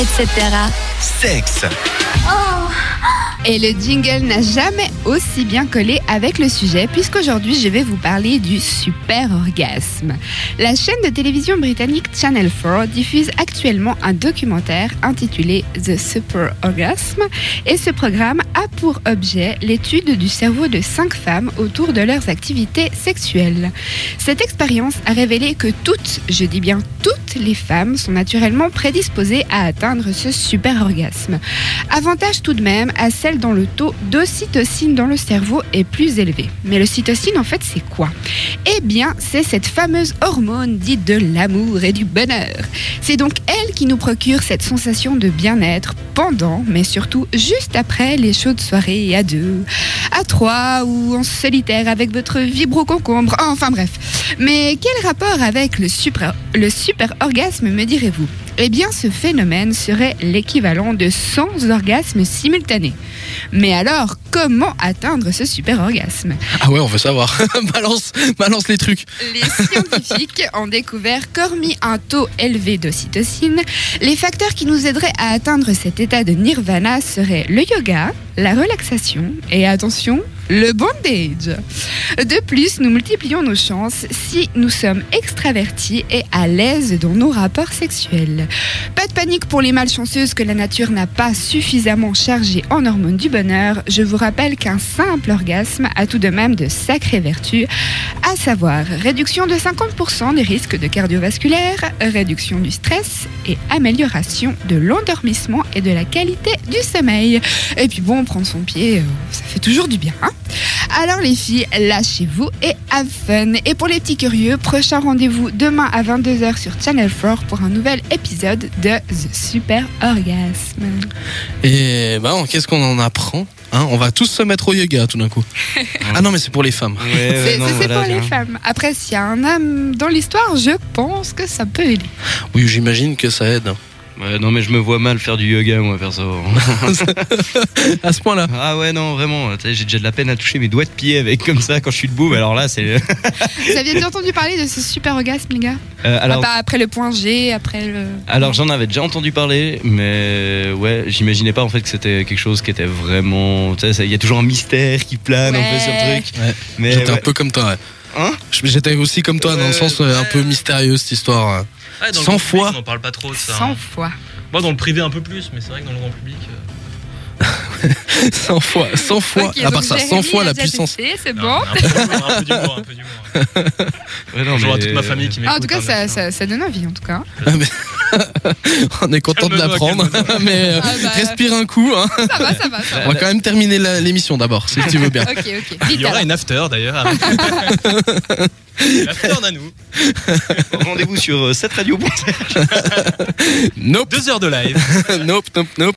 etc. Sexe. Et le jingle n'a jamais aussi bien collé avec le sujet, puisqu'aujourd'hui je vais vous parler du super orgasme. La chaîne de télévision britannique Channel 4 diffuse actuellement un documentaire intitulé The Super Orgasm, et ce programme a pour objet l'étude du cerveau de cinq femmes autour de leurs activités sexuelles. Cette expérience a révélé que toutes, je dis bien toutes les femmes, sont naturellement prédisposées à atteindre ce super orgasme. Avantage tout de même à celles dont le taux d'ocytocine dans le cerveau est plus élevé. Mais l'ocytocine, en fait, c'est quoi? Eh bien, c'est cette fameuse hormone dite de l'amour et du bonheur. C'est donc elle qui nous procure cette sensation de bien-être pendant, mais surtout juste après les chaudes soirées à deux, à trois ou en solitaire avec votre vibro-concombre. Enfin bref. Mais quel rapport avec le super, le super orgasme, me direz-vous? Eh bien, ce phénomène serait l'équivalent de 100 orgasmes simultanés. Mais alors, comment atteindre ce super orgasme? Ah ouais, on veut savoir. balance, balance les trucs. Les scientifiques ont découvert qu'hormis un taux élevé d'ocytocine, les facteurs qui nous aideraient à atteindre cet état de nirvana seraient le yoga, la relaxation et attention, le bondage. De plus, nous multiplions nos chances si nous sommes extravertis et à l'aise dans nos rapports sexuels. Pas de panique pour les malchanceuses que la nature n'a pas suffisamment chargées en hormones du bonheur. Je vous rappelle qu'un simple orgasme a tout de même de sacrées vertus, à savoir réduction de 50% des risques de cardiovasculaire, réduction du stress et amélioration de l'endormissement et de la qualité du sommeil. Et puis bon, prendre son pied, euh, ça fait toujours du bien. Hein alors les filles, lâchez-vous et have fun. Et pour les petits curieux, prochain rendez-vous demain à 22h sur Channel 4 pour un nouvel épisode de The Super Orgasme. Et ben, qu'est-ce qu'on en apprend Hein, on va tous se mettre au yoga tout d'un coup. ah non, mais c'est pour les femmes. Ouais, ouais, C'est voilà, pour les femmes. Après, s'il y a un homme dans l'histoire, je pense que ça peut aider. Oui, j'imagine que ça aide. Ouais, non, mais je me vois mal faire du yoga, moi, faire ça. à ce point-là. ah ouais, non, vraiment. J'ai déjà de la peine à toucher mes doigts de pied avec comme ça quand je suis debout. mais Alors là, c'est. Vous aviez déjà entendu parler de ce super orgasme, les gars? Euh, alors, Ah Après le point G, après le. alors j'en avais déjà entendu parler, mais ouais, j'imaginais pas en fait que c'était quelque chose qui était vraiment. Tu sais, il y a toujours un mystère qui plane un peu sur le truc. Ouais. Mais J'étais un peu comme toi. Hein J'étais aussi comme toi, dans le Ouais. sens euh, un peu mystérieux cette histoire. Ouais, dans le 100 grand public, fois. On n'en parle pas trop de ça. 100 hein. fois. Moi, dans le privé, un peu plus, mais c'est vrai que dans le grand public. euh, 100 fois, 100 fois. À part ça, 100 Jérémy fois la puissance. c'est non, bon. Un peu d'humour, un peu d'humour, un peu d'humour. Non, Bonjour à toute ma famille qui m'écoute. Ah, en tout cas, hein, ça, donne envie, en tout cas. On est content de l'apprendre. Mais euh, Ah bah. respire un coup. hein. Ça va, ça va, ça va. On va quand même terminer l'émission d'abord, si tu veux bien. Il y aura une after d'ailleurs. L'after Nanou. Rendez-vous sur euh, cette radio. Nope, Deux heures de live. nope, nope, nope.